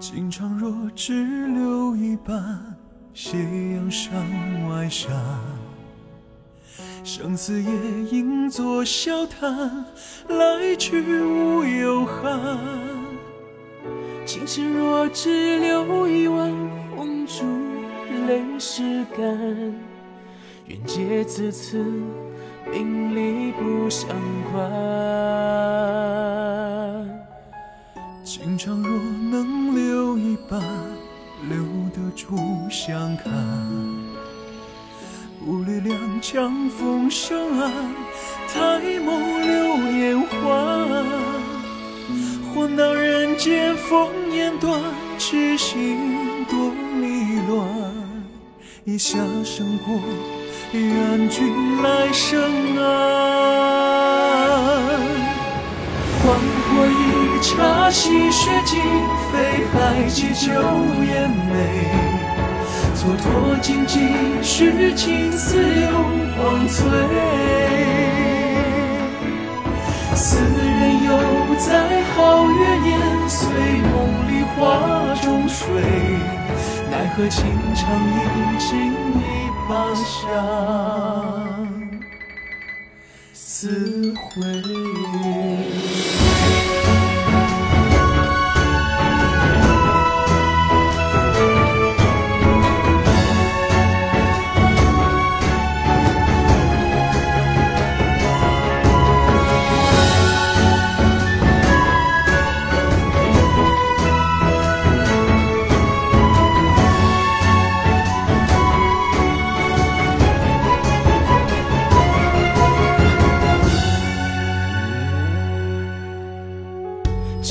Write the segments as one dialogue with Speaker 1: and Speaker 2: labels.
Speaker 1: 情长若只留一半，斜阳山外山。生死也应作笑谈，来去无忧憾。
Speaker 2: 情深若只留一弯，红烛泪湿干。愿借此次，名利不相关。
Speaker 1: 留得住相看。不虑两江风声岸，抬眸流烟花。换到人间烽烟断，痴心多迷乱。一下生过，愿君来生安。茶，戏雪尽，飞海寄酒烟眉。蹉跎荆棘，诗情似流黄翠。斯人犹在皓月年，随梦里花中睡。奈何情长已经一把相思回。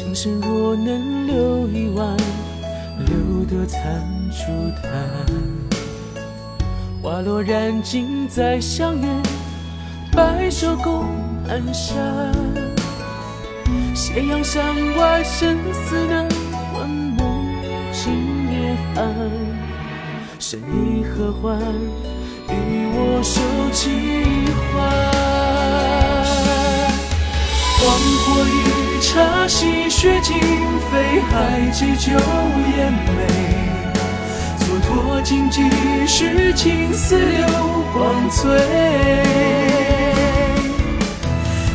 Speaker 2: 情深若能留一晚，留得残烛淡。花落燃尽再相约，白首共阑珊。斜阳山外生死难，魂梦今夜寒。生离合欢，与我手牵雪尽，飞海寄酒烟眉。蹉跎荆棘，诗情似流光翠。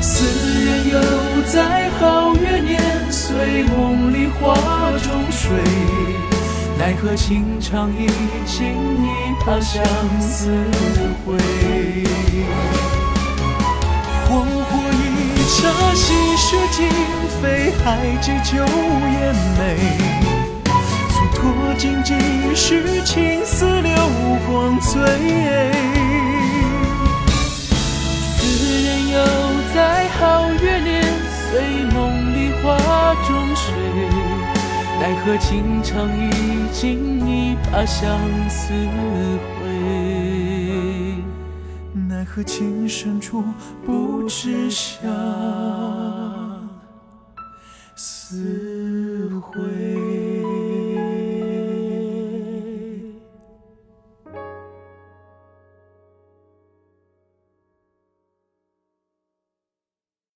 Speaker 2: 斯人犹在皓月年，随梦里花中睡。奈何情长已经一把相思灰。
Speaker 1: 黄火一茶，戏雪尽，飞海寄酒烟眉。蹉跎荆棘，诗情似流光翠。
Speaker 2: 斯人犹在皓月年，随梦里花中睡。奈何情长已经一把相思灰。
Speaker 1: 奈何情深处不知晓思回。